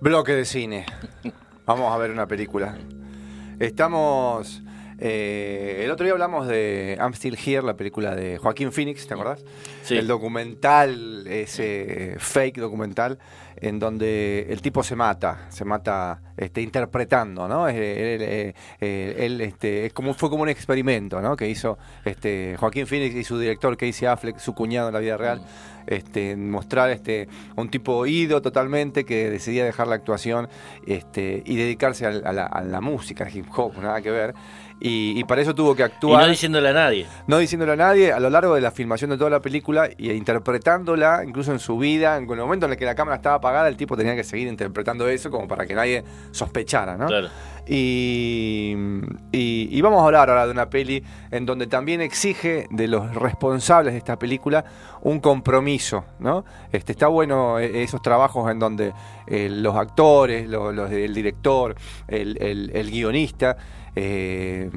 Bloque de cine. Vamos a ver una película. Estamos. Eh, el otro día hablamos de I'm Still Here, la película de Joaquín Phoenix, ¿te acordás? Sí. El documental, ese fake documental, en donde el tipo se mata, se mata este, interpretando, ¿no? Él, él, eh, él, este, es como, fue como un experimento, ¿no? Que hizo este, Joaquín Phoenix y su director Casey Affleck, su cuñado en la vida real, este, en mostrar este, un tipo ido totalmente que decidía dejar la actuación este, y dedicarse a, la, a la música, al hip hop, nada que ver. Y, y para eso tuvo que Y actuar no diciéndole a nadie. no diciéndole a nadie a lo largo de la filmación de toda la película y interpretándola, incluso en su vida, en el momento en el que la cámara estaba apagada, el tipo tenía que seguir interpretando eso como para que nadie sospechara, ¿no? Claro. Y, y- y vamos a hablar ahora de una peli en donde también exige de los responsables de esta película un compromiso, ¿no? Este, está bueno eh, esos trabajos en donde eh, los actores, lo- los, el director, el, el- el guionista, eh,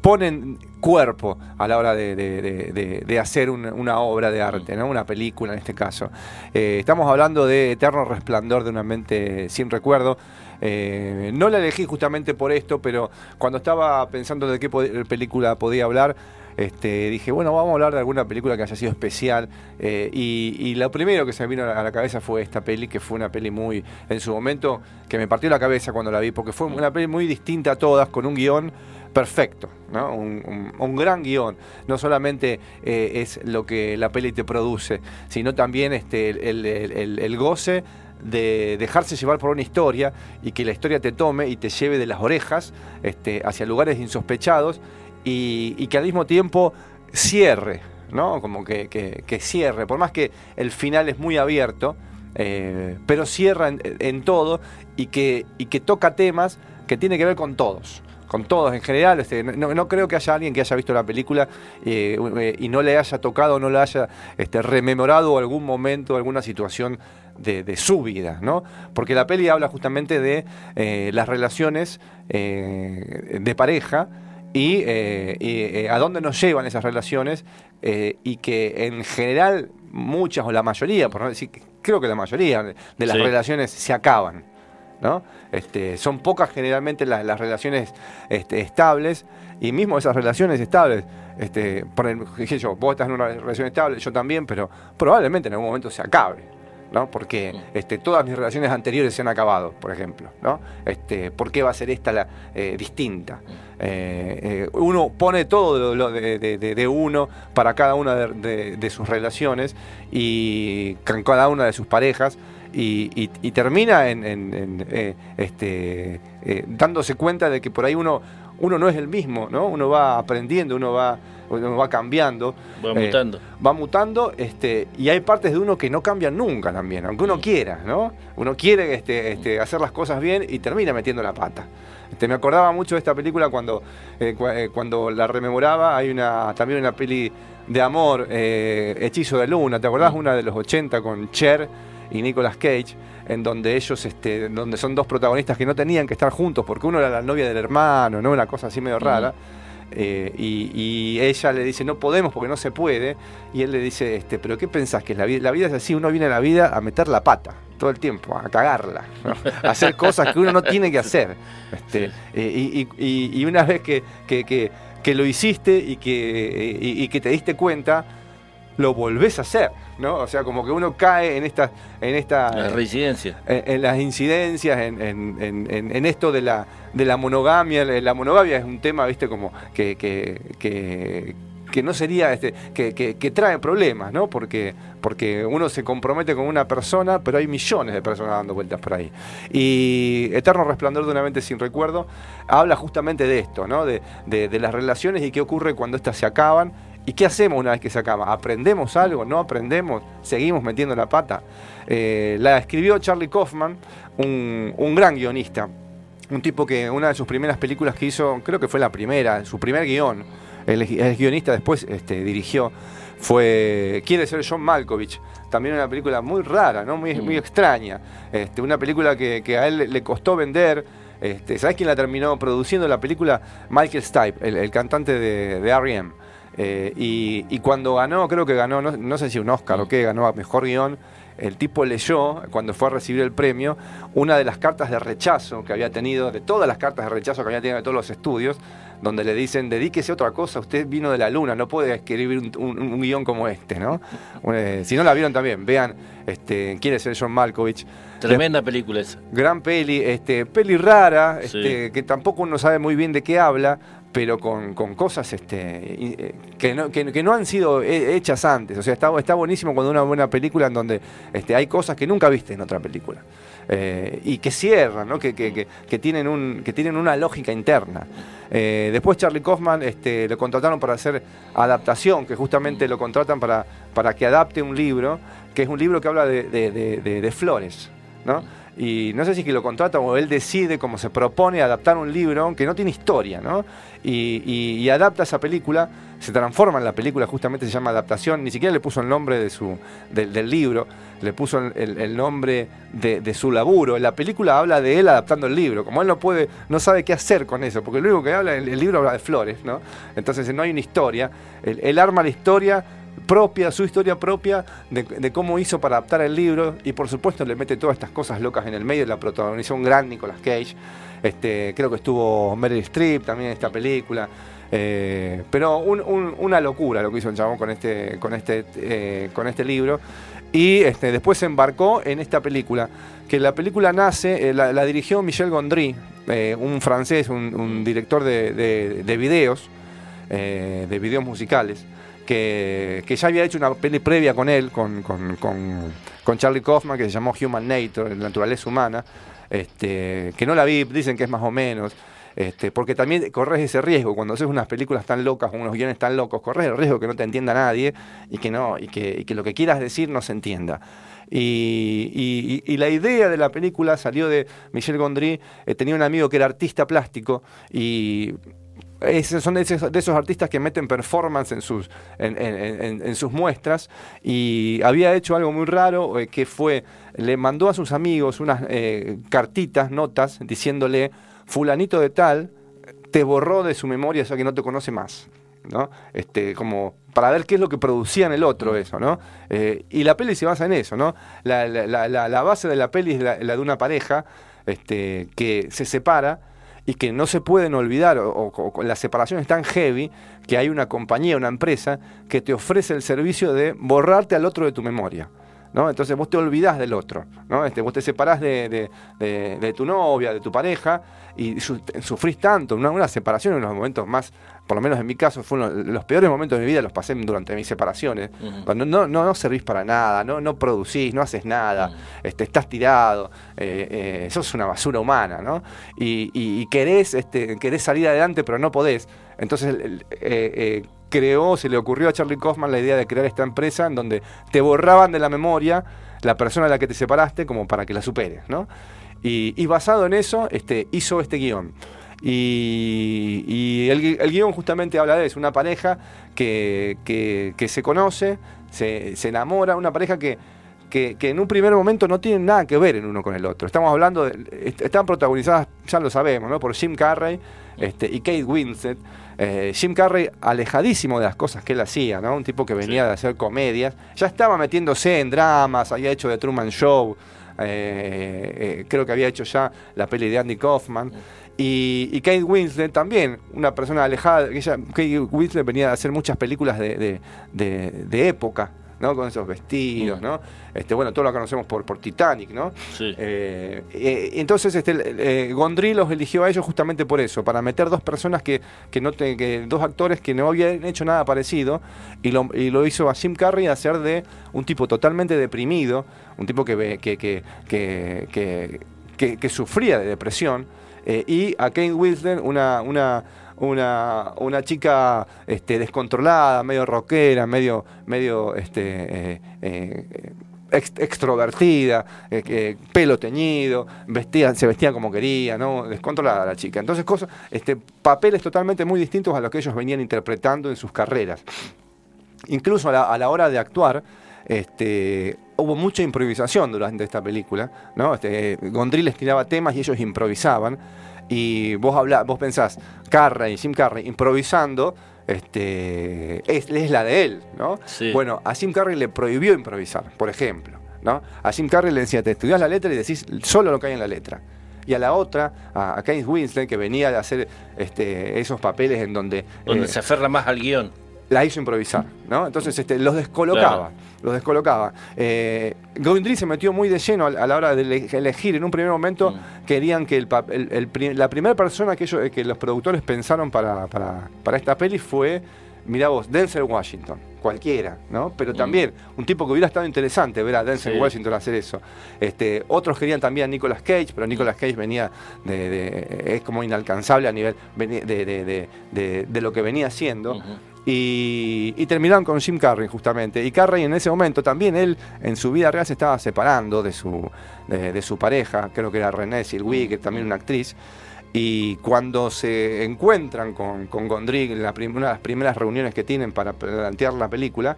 ponen cuerpo a la hora de, de- de- de- de hacer una, una obra de arte, ¿no? una película en este caso. Eh, estamos hablando de Eterno Resplandor de una mente sin recuerdo. Eh, no la elegí justamente por esto, pero cuando estaba pensando de qué película podía hablar, este, dije, bueno, vamos a hablar de alguna película que haya sido especial. eh, y, lo primero que se me vino a la cabeza fue esta peli, que fue una peli muy, en su momento, que me partió la cabeza cuando la vi, porque fue una peli muy distinta a todas, con un guion perfecto, un, gran guion. No solamente eh, es lo que la peli te produce, sino también este, el goce de dejarse llevar por una historia y que la historia te tome y te lleve de las orejas este, hacia lugares insospechados y, que al mismo tiempo cierre, ¿no? Como que, que- cierre, por más que el final es muy abierto, eh, pero cierra en, todo y que, y que toca temas que tiene que ver con todos. Con todos en general, este, no, creo que haya alguien que haya visto la película eh, eh, y no le haya tocado, no le haya este, rememorado algún momento, alguna situación de, su vida, ¿no? Porque la peli habla justamente de las relaciones de pareja y, eh, y, eh, a dónde nos llevan esas relaciones eh, y que en general muchas o la mayoría, por no decir, creo que la mayoría de las Sí. relaciones se acaban. ¿no? Este, son pocas generalmente las, las relaciones este, estables y mismo esas relaciones estables, este, por el- dije yo, vos estás en una relación estable, yo también, pero probablemente en algún momento se acabe. ¿No? Porque este, todas mis relaciones anteriores se han acabado, por ejemplo. ¿no? Este, ¿Por qué va a ser esta la eh, distinta? Eh, eh, uno pone todo lo, de, de- de- de uno para cada una de, sus relaciones y con cada una de sus parejas y, y- y termina en, en- en, este, dándose cuenta de que por ahí uno, uno no es el mismo, ¿no? Uno va aprendiendo, uno va, uno va cambiando. Va eh, mutando. va mutando este, y hay partes de uno que no cambian nunca también, aunque uno quiera, ¿no? Uno quiere este, este, hacer las cosas bien y termina metiendo la pata. Este, me acordaba mucho de esta película cuando, eh, eh, cuando la rememoraba. Hay una también una peli de amor, Hechizo de Luna. ¿Te acordás? Una de los 80 con Cher y Nicolas Cage, en donde ellos, este, donde son dos protagonistas que no tenían que estar juntos porque uno era la novia del hermano, ¿no? Una cosa así medio rara. Eh, y, y ella le dice, no podemos porque no se puede. Y él le dice, este, pero ¿qué pensás? Que la vida, la vida es así, uno viene a la vida a meter la pata todo el tiempo, a cagarla, ¿no? a hacer cosas que uno no tiene que hacer. Este, eh, y, y- y- y una vez que, que- que- que lo hiciste y que, y- y que te diste cuenta, lo volvés a hacer, ¿no? O sea, como que uno cae en esta... En esta La reincidencia. en, en las incidencias, en, en- en- esto de la, de la monogamia. La la monogamia es un tema, viste, como que, que, que- que no sería, este, que, que- que trae problemas, ¿no? Porque, porque uno se compromete con una persona, pero hay millones de personas dando vueltas por ahí. Y Eterno Resplandor de una mente sin recuerdo habla justamente de esto, ¿no? De, de- de las relaciones y qué ocurre cuando éstas se acaban. ¿Y qué hacemos una vez que se acaba? ¿Aprendemos algo? ¿No aprendemos? ¿Seguimos metiendo la pata? Eh, la escribió Charlie Kaufman, un, un gran guionista. Un tipo que una de sus primeras películas que hizo, creo que fue la primera, su primer guion, el, el guionista después este, dirigió, fue Quiere ser John Malkovich. También una película muy rara, ¿no? muy, muy extraña. Este, una película que, que a él le- costó vender. Este, ¿Sabes quién la terminó produciendo la película? Michael Stipe, el, el cantante de, de R.E.M. Eh, y, y cuando ganó, creo que ganó, no, no sé si un Oscar o qué, ganó a mejor guion, el tipo leyó, cuando fue a recibir el premio, una de las cartas de rechazo que había tenido, de todas las cartas de rechazo que había tenido de todos los estudios, donde le dicen, dedíquese a otra cosa, usted vino de la luna, no puede escribir un, guion como este, ¿no? Eh, si no la vieron también, vean este, quién es el John Malkovich. Tremenda película esa. Gran peli, este, peli rara, este, que tampoco uno sabe muy bien de qué habla, pero con, cosas este, eh, que, no, que, no han sido hechas antes. O sea, está, está buenísimo cuando una buena película en donde este, hay cosas que nunca viste en otra película. Eh, y que cierran, ¿no? que, que, que, tienen un, que tienen una lógica interna. Eh, después Charlie Kaufman este, lo contrataron para hacer adaptación, que justamente lo contratan para, para que adapte un libro, que es un libro que habla de, de flores. ¿no? Y no sé si que lo contrata o él decide cómo se propone adaptar un libro que no tiene historia, ¿no? Y, adapta esa película, se transforma en la película, justamente se llama adaptación, ni siquiera le puso el nombre de su, del libro, le puso el, nombre de, su laburo. La película habla de él adaptando el libro, como él no puede, no sabe qué hacer con eso, porque lo único que habla, el, libro habla de flores, ¿no? Entonces no hay una historia, él arma la historia propia, su historia propia de, cómo hizo para adaptar el libro y por supuesto le mete todas estas cosas locas en el medio, la protagonizó un gran Nicolas Cage, este, creo que estuvo Meryl Streep también en esta película. Eh, pero una locura lo que hizo el chabón con este, con este, eh, con este libro. Y este, después se embarcó en esta película, que la película nace, eh, la, dirigió Michel Gondry, un francés, un, director de, de videos, de videos musicales que, ya había hecho una peli previa con él, con, con, Charlie Kaufman, que se llamó Human Nature, la naturaleza humana, este, que no la vi, dicen que es más o menos. Este, porque también corres ese riesgo, cuando haces unas películas tan locas, unos guiones tan locos, corres el riesgo que no te entienda nadie y que, no, y que, lo que quieras decir no se entienda. Y, y, la idea de la película salió de Michel Gondry, eh, tenía un amigo que era artista plástico y son de esos, artistas que meten performance en sus, en, sus muestras y había hecho algo muy raro eh, que fue, le mandó a sus amigos unas eh, cartitas, notas, diciéndole, fulanito de tal, te borró de su memoria, o sea que no te conoce más. ¿no? Este, como para ver qué es lo que producía en el otro eso, ¿no? Eh, y la peli se basa en eso, ¿no? La, la base de la peli es la, de una pareja este, que se separa y que no se pueden olvidar, o, la separación es tan heavy que hay una compañía, una empresa que te ofrece el servicio de borrarte al otro de tu memoria. ¿No? Entonces vos te olvidás del otro, ¿no? Este, vos te separás de, tu novia, de tu pareja, y sufrís tanto. Una, una separación en los momentos más, por lo menos en mi caso, fueron los, peores momentos de mi vida, los pasé durante mis separaciones. Cuando no, no, no, servís para nada, no, no producís, no haces nada, este, estás tirado, eh, eh, sos una basura humana, ¿no? Y, querés, este, querés salir adelante, pero no podés. Entonces, eh, creó, se le ocurrió a Charlie Kaufman la idea de crear esta empresa en donde te borraban de la memoria la persona de la que te separaste como para que la superes, ¿no? Y, basado en eso, este, hizo este guion. Y, el, guion justamente habla de eso, una pareja que, se conoce, se, enamora, una pareja que, que, en un primer momento no tienen nada que ver en uno con el otro. Estamos hablando de. Están protagonizadas, ya lo sabemos, ¿no? Por Jim Carrey este, y Kate Winslet. Eh, Jim Carrey alejadísimo de las cosas que él hacía, ¿no? Un tipo que venía de hacer comedias. Ya estaba metiéndose en dramas, había hecho The Truman Show. Eh, eh, creo que había hecho ya la peli de Andy Kaufman. Y, Kate Winslet también, una persona alejada. Ella, Kate Winslet venía a hacer muchas películas de, de época, ¿no? Con esos vestidos, ¿no? Este, bueno, todos lo conocemos por, por Titanic, ¿no? Sí. Eh, eh, entonces, este, eh, Gondry los eligió a ellos justamente por eso, para meter dos personas que, que no que dos actores que no habían hecho nada parecido, y lo, y lo hizo a Jim Carrey hacer de un tipo totalmente deprimido, un tipo que, que, que, que sufría de depresión, y a Kane Winslet, una, una una, una chica este, descontrolada, medio rockera, medio, medio este, eh, eh, extrovertida, eh, pelo teñido, vestía, se vestía como quería, ¿no? descontrolada la chica. Entonces, cosas, este, papeles totalmente muy distintos a los que ellos venían interpretando en sus carreras. Incluso a la, hora de actuar, este, hubo mucha improvisación durante esta película, ¿no? Este, Gondry les tiraba temas y ellos improvisaban y vos hablás, vos pensás, Carrey, Jim Carrey, improvisando, este, es, es la de él, ¿no? Bueno, a Jim Carrey le prohibió improvisar, por ejemplo. ¿no? A Jim Carrey le decía, te estudias la letra y decís solo lo que hay en la letra. Y a la otra, a, a Kate Winslet, que venía de hacer este, esos papeles en donde... Donde eh, se aferra más al guion. La hizo improvisar, ¿no? Entonces este, los descolocaba, los descolocaba. Eh, se metió muy de lleno a, a la hora de ele- elegir. En un primer momento Mm. querían que el, el- la primera persona que, ellos, que los productores pensaron para, para- para esta peli fue, mira vos, Denzel Washington, cualquiera, ¿no? Pero Mm. también un tipo que hubiera estado interesante ver a Denzel Sí. Washington hacer eso. Este, otros querían también a Nicolas Cage, pero Nicolas Cage venía de, de- es como inalcanzable a nivel de, de- lo que venía haciendo. Y, y terminaron con Jim Carrey justamente. Y Carrey en ese momento también él en su vida real se estaba separando de su, de, su pareja, creo que era Renée Silvig, que también una actriz. Y cuando se encuentran con, con Gondry en una de las primeras reuniones que tienen para plantear la película,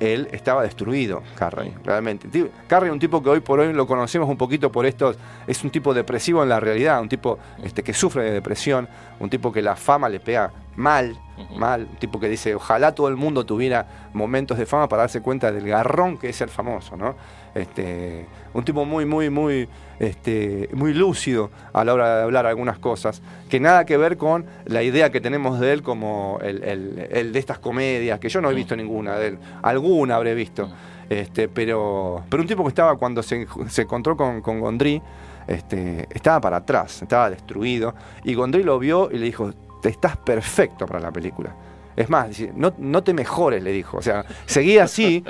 él estaba destruido, Carrey, realmente. Carrey es un tipo que hoy por hoy lo conocemos un poquito por estos, es un tipo depresivo en la realidad, un tipo este, que sufre de depresión, un tipo que la fama le pega mal, mal, un tipo que dice, ojalá todo el mundo tuviera momentos de fama para darse cuenta del garrón que es ser famoso, ¿no? Este, un tipo muy, muy, muy, este, muy lúcido a la hora de hablar algunas cosas, que nada que ver con la idea que tenemos de él como el, el- el de estas comedias, que yo no he visto ninguna de él, alguna habré visto, este, pero, pero un tipo que estaba cuando se, se encontró con, con Gondry, este, estaba para atrás, estaba destruido, y Gondry lo vio y le dijo, "Te estás perfecto para la película. Es más, no, no te mejores, le dijo. O sea, seguía así.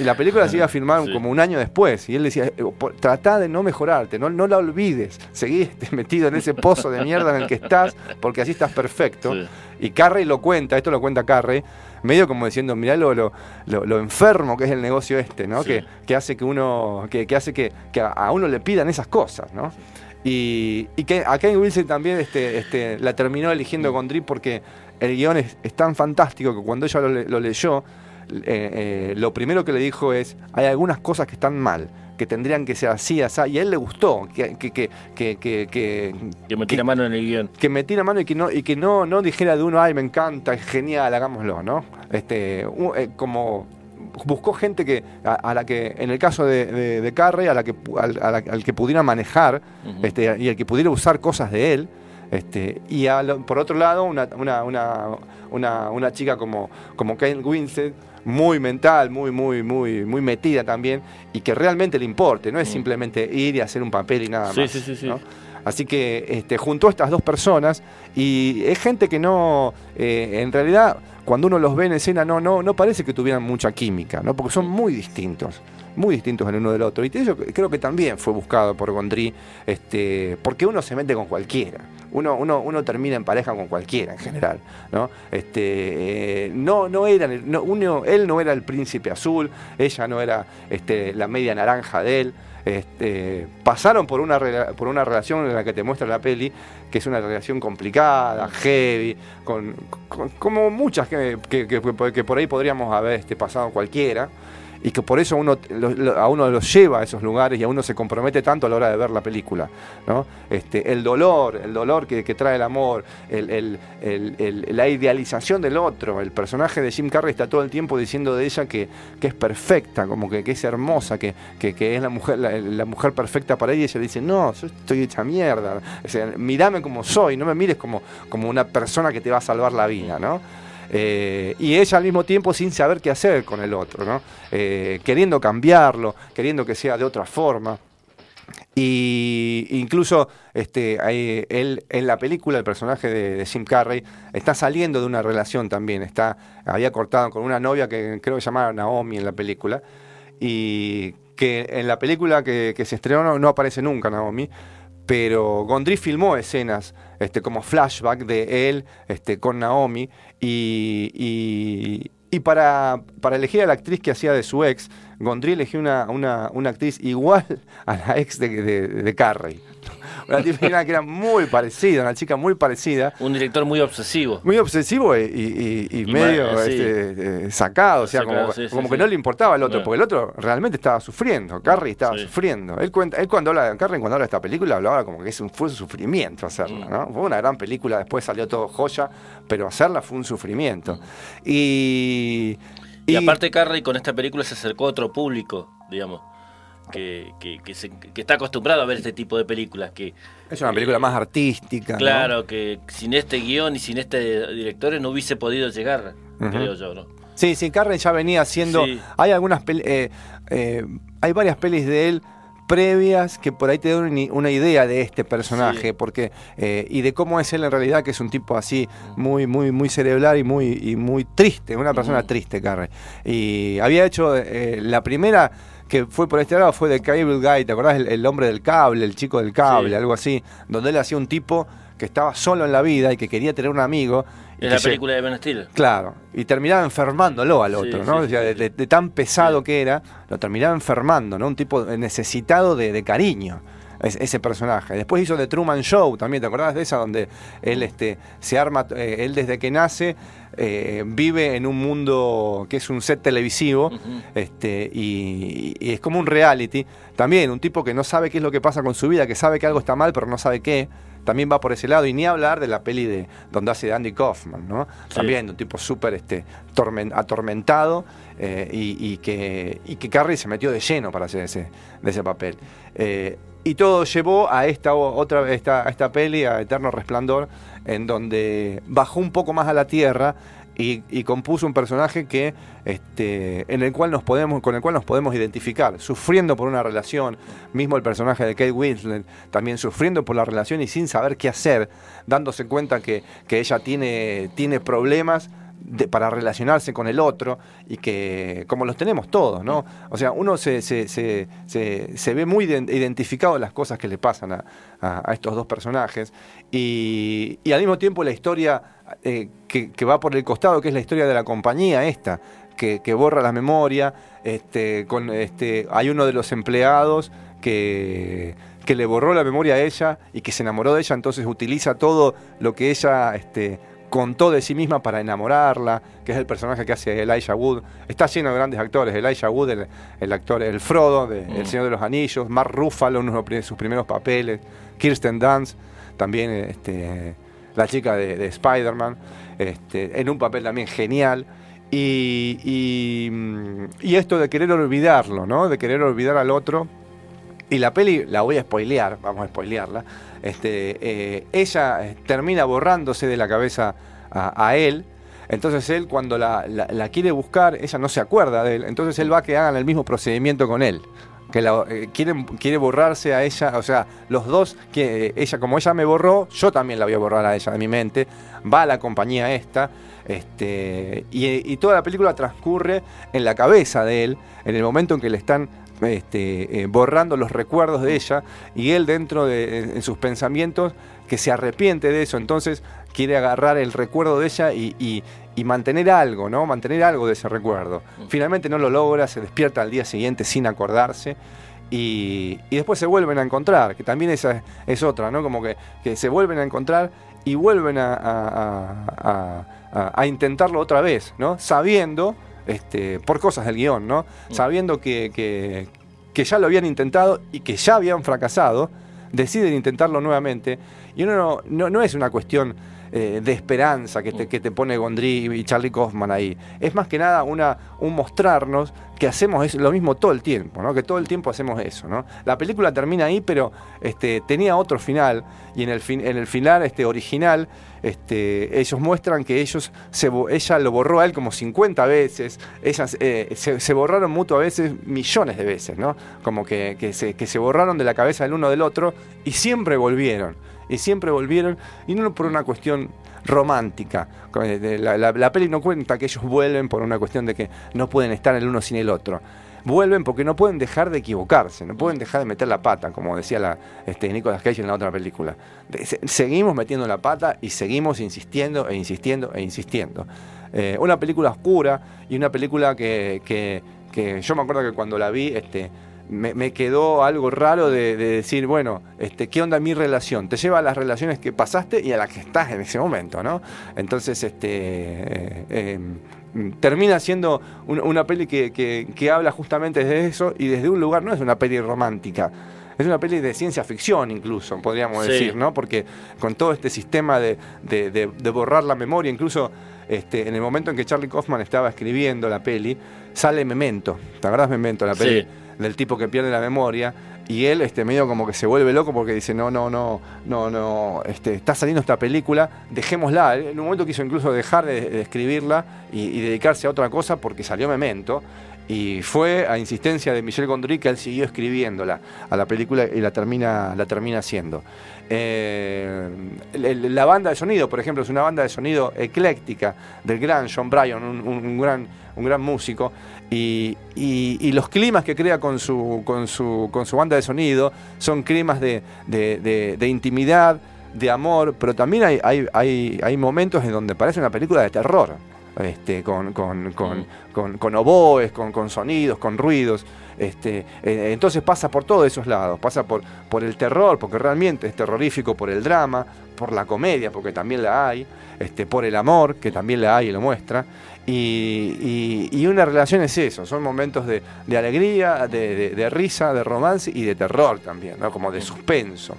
y La película se iba a filmar Sí. como un año después. Y él decía, "Eh, tratá de no mejorarte, no, no la olvides. Seguí este, metido en ese pozo de mierda en el que estás, porque así estás perfecto. Sí. Y Carrey lo cuenta, esto lo cuenta Carrey, medio como diciendo, mirá lo, lo, lo- lo enfermo que es el negocio este, ¿no? Sí. Que, que hace que uno, que, que hace que, a uno le pidan esas cosas, ¿no? Y, y que a Kane Wilson también este, este, la terminó eligiendo Gondry porque el guion es, es tan fantástico que cuando ella lo, le- lo leyó, eh, eh, lo primero que le dijo es, hay algunas cosas que están mal, que tendrían que ser así, así, y a él le gustó, que, que, que, que, que- que- Que me tira mano en el guion. que metiera mano y que no y que no no dijera de uno ay me encanta es genial hagámoslo no este eh, como buscó gente que a, a la que en el caso de, de, de Carrey a la que al, a la- al que pudiera manejar este y el que pudiera usar cosas de él este y por otro lado una, una, una, una, una chica como como Kate Winslet muy mental, muy, muy, muy, muy metida también, y que realmente le importe, no es Mm. simplemente ir y hacer un papel y nada Sí, más. sí, sí, sí. ¿no? Así que este, juntó a estas dos personas y es gente que no, eh, en realidad, cuando uno los ve en escena, no, no, no parece que tuvieran mucha química, ¿no? porque son muy distintos, muy distintos el uno del otro. Y eso creo que también fue buscado por Gondry, este, porque uno se mete con cualquiera. Uno, uno, uno termina en pareja con cualquiera en general, ¿no? Este, eh, no, no eran, no, uno, él no era el príncipe azul, ella no era este, la media naranja de él. Este, pasaron por una, por una relación en la que te muestra la peli, que es una relación complicada, heavy, con, con- como muchas que, que- que- que por ahí podríamos haber este, pasado cualquiera, y que por eso uno, lo- a uno los lleva a esos lugares y a uno se compromete tanto a la hora de ver la película. ¿no? Este, el dolor, el dolor que, trae el amor, la idealización del otro. El personaje de Jim Carrey está todo el tiempo diciendo de ella que, es perfecta, como que, es hermosa, que, es la mujer, la, mujer perfecta para ella. Y ella dice, no, yo estoy hecha mierda. O sea, mirame como soy, no me mires como, como una persona que te va a salvar la vida, ¿no? Eh, y ella al mismo tiempo sin saber qué hacer con el otro, ¿no? Eh, queriendo cambiarlo, queriendo que sea de otra forma. Y incluso este, él en la película, el personaje de, de Jim Carrey, está saliendo de una relación también. Está, había cortado con una novia que creo que se llamaba Naomi en la película. Y que en la película que, se estrenó no aparece nunca Naomi. Pero Gondry filmó escenas este, como flashback de él este, con Naomi. Y, y- y para, para elegir a la actriz que hacía de su ex, Gondry eligió una, una, una actriz igual a la ex de, de, de Carrey. Una actriz que era muy parecida, una chica muy parecida. Un director muy obsesivo. Muy obsesivo y, y- y Y medio este, eh, sacado, o sea, Sacado, como, sí, sí, como sí. que no le importaba al otro, porque el otro realmente estaba sufriendo, Carrey estaba sufriendo. Él, cuenta, él cuando habla de Carrey, cuando habla de esta película, hablaba como que es un, fue un sufrimiento hacerla, Mm. ¿no? Fue una gran película, después salió todo joya, pero hacerla fue un sufrimiento. Mm. Y, Y, aparte Carrey con esta película se acercó a otro público, digamos. Que, que, que se- que está acostumbrado a ver este tipo de películas. Que, Es una película más artística. ¿no? claro, que sin este guion y sin este director no hubiese podido llegar, creo yo, ¿no? Sí, sí, Carrey ya venía haciendo. Sí. Hay algunas eh, eh, hay varias pelis de él previas que por ahí te dan una- idea de este personaje, Sí. porque eh, y de cómo es él en realidad, que es un tipo así muy, muy, muy cerebral y muy, y muy triste, una persona triste, Carrey. Y había hecho eh, la primera que fue por este lado fue de Cable Guy, ¿te acordás? El, el hombre del cable, el chico del cable, Sí. algo así, donde él hacía un tipo que estaba solo en la vida y que quería tener un amigo. que la se- película de Ben Stiller. Claro, y terminaba enfermándolo al otro, sí, ¿no? sí, O sea, de, sí. de- de tan pesado que era, lo terminaba enfermando, ¿no? Un tipo necesitado de, de cariño, es- ese personaje. Después hizo The Truman Show, también, ¿te acordás de esa? Donde él este, se arma, eh, él desde que nace eh, vive en un mundo que es un set televisivo, este, y, y es como un reality. También un tipo que no sabe qué es lo que pasa con su vida, que sabe que algo está mal, pero no sabe qué. También va por ese lado. Y ni hablar de la peli de donde hace de Andy Kaufman, ¿no? Sí. También un tipo súper este, tormen- atormentado eh, y, y que, y que Carrey se metió de lleno para hacer ese, de ese papel. Eh, y todo llevó a esta otra esta, a esta peli, a Eterno Resplandor, en donde bajó un poco más a la tierra y, y compuso un personaje que este, en el cual nos podemos, con el cual nos podemos identificar, sufriendo por una relación, mismo el personaje de Kate Winslet, también sufriendo por la relación y sin saber qué hacer, dándose cuenta que, que ella tiene, tiene problemas para relacionarse con el otro y que como los tenemos todos, ¿no? O sea, uno se, se, se, se- ve muy iden- identificado en las cosas que le pasan a, a- a estos dos personajes y, y al mismo tiempo la historia eh, que, que va por el costado, que es la historia de la compañía esta, que, que borra la memoria, este, con, este, hay uno de los empleados que, que le borró la memoria a ella y que se enamoró de ella, entonces utiliza todo lo que ella este, contó de sí misma para enamorarla, que es el personaje que hace Elijah Wood. Está lleno de grandes actores, Elijah Wood, el, el actor, el Frodo, de El Mm. Señor de los Anillos, Mark Ruffalo, uno de sus primeros papeles, Kirsten Dunst, también este, la chica de, de Spider-Man, este, en un papel también genial. Y, y, y esto de querer olvidarlo, ¿no? De querer olvidar al otro. Y la peli, la voy a spoilear, vamos a spoilearla. Este, eh, ella eh, termina borrándose de la cabeza a, él. Entonces él cuando la, quiere buscar, ella no se acuerda de él. Entonces él va a que hagan el mismo procedimiento con él. Que la, eh, quieren- quiere borrarse a ella, o sea, los dos, que ella, como ella me borró, yo también la voy a borrar a ella de mi mente. Va a la compañía esta, este, y toda la película transcurre en la cabeza de él, en el momento en que le están este, eh, borrando los recuerdos de ella, y él dentro de en, sus pensamientos que se arrepiente de eso, entonces quiere agarrar el recuerdo de ella y, y- y mantener algo, ¿no? Mantener algo de ese recuerdo. Finalmente no lo logra, se despierta al día siguiente sin acordarse. Y, y después se vuelven a encontrar, que también esa es otra, ¿no? Como que, que se vuelven a encontrar y vuelven a, a- a- a- a intentarlo otra vez, ¿no? Sabiendo, este, por cosas del guion, ¿no? Sabiendo que, que- que ya lo habían intentado y que ya habían fracasado, deciden intentarlo nuevamente. Y uno no, no, no es una cuestión eh, de esperanza que te, que te pone Gondry y Charlie Kaufman ahí. Es más que nada una, un mostrarnos que hacemos es lo mismo todo el tiempo, ¿no? Que todo el tiempo hacemos eso, ¿no? La película termina ahí, pero este, tenía otro final, y en el, fin, en el final este, original, este, ellos muestran que ellos se, ella lo borró a él como 50 veces, ellas eh, se, se borraron mutuo a veces millones de veces, ¿no? Como que, que se, que se borraron de la cabeza del uno del otro y siempre volvieron, y siempre volvieron, y no por una cuestión romántica. La- la peli no cuenta que ellos vuelven por una cuestión de que no pueden estar el uno sin el otro. Vuelven porque no pueden dejar de equivocarse, no pueden dejar de meter la pata, como decía la, este, Nicolas Cage en la otra película. Seguimos metiendo la pata y seguimos insistiendo e insistiendo e insistiendo. Eh, una película oscura y una película que, que- yo me acuerdo que cuando la vi, este, me, quedó algo raro de, de decir, bueno, este, ¿qué onda mi relación? Te lleva a las relaciones que pasaste y a las que estás en ese momento, ¿no? Entonces, este, eh, eh, termina siendo un- una peli que, que- que habla justamente desde eso y desde un lugar, no es una peli romántica. Es una peli de ciencia ficción incluso, podríamos Sí. decir, ¿no? Porque con todo este sistema de, de- de- de borrar la memoria, incluso este, en el momento en que Charlie Kaufman estaba escribiendo la peli, sale Memento. ¿Te acuerdas Memento, la peli? Sí. del tipo que pierde la memoria y él este medio como que se vuelve loco porque dice no no no no no este está saliendo esta película dejémosla en un momento quiso incluso dejar de, escribirla y, dedicarse a otra cosa porque salió Memento. Y fue a insistencia de Michel Gondry que él siguió escribiéndola a la película y la termina, la termina haciendo. Eh, la banda de sonido, por ejemplo, es una banda de sonido ecléctica del gran John Bryan, un, gran, un gran músico, y, los climas que crea con su, con su, con su banda de sonido son climas de, de, intimidad, de amor, pero también hay, hay, hay, hay momentos en donde parece una película de terror este, con, con, con, con, oboes, con, sonidos, con ruidos. Este, eh, entonces pasa por todos esos lados, pasa por, por el terror, porque realmente es terrorífico, por el drama, por la comedia, porque también la hay, este, por el amor, que también la hay y lo muestra. Y, y, una relación es eso, son momentos de, de alegría, de, risa, de romance y de terror también, ¿no? como de suspenso.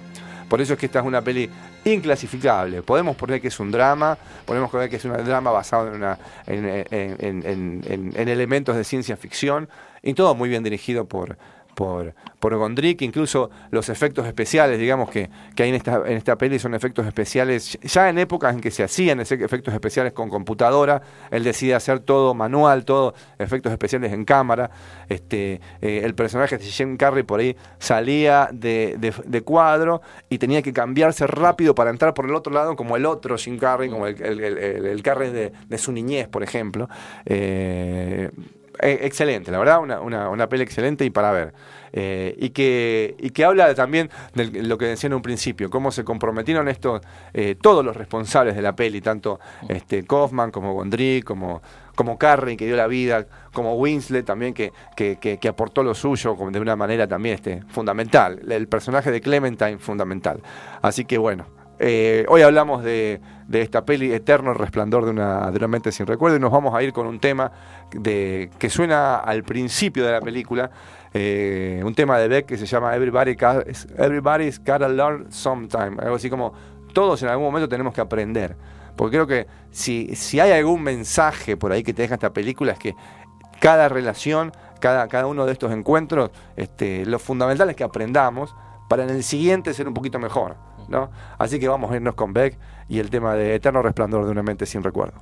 Por eso es que esta es una peli inclasificable. Podemos poner que es un drama, podemos poner que es un drama basado en, una, en, elementos de ciencia ficción, y todo muy bien dirigido por, por, por Gondrick, incluso los efectos especiales, digamos, que, hay en esta, en esta peli son efectos especiales, ya en épocas en que se hacían efectos especiales con computadora, él decide hacer todo manual, todo efectos especiales en cámara, este, eh, el personaje de Jim Carrey por ahí salía de, cuadro y tenía que cambiarse rápido para entrar por el otro lado, como el otro Jim Carrey, como el, el, Carrey de, su niñez, por ejemplo. Eh, eh, excelente, la verdad, una, una, una, peli excelente y para ver. Eh, y, que, y que habla también de lo que decía en un principio, cómo se comprometieron estos, eh, todos los responsables de la peli, tanto este, Kaufman como Gondry, como, como Carrey, que dio la vida, como Winslet también, que, que, que, aportó lo suyo de una manera también este, fundamental. El personaje de Clementine, fundamental. Así que bueno, hoy hablamos de, de, esta peli Eterno Resplandor de una, de una mente sin recuerdo y nos vamos a ir con un tema de, que suena al principio de la película, eh, un tema de Beck que se llama Everybody Everybody's Gotta Learn Sometime, algo así como todos en algún momento tenemos que aprender. Porque creo que si, si hay algún mensaje por ahí que te deja esta película es que cada relación, cada, cada uno de estos encuentros, este, lo fundamental es que aprendamos para en el siguiente ser un poquito mejor. ¿No? Así que vamos a irnos con Beck y el tema de Eterno Resplandor de una mente sin recuerdo.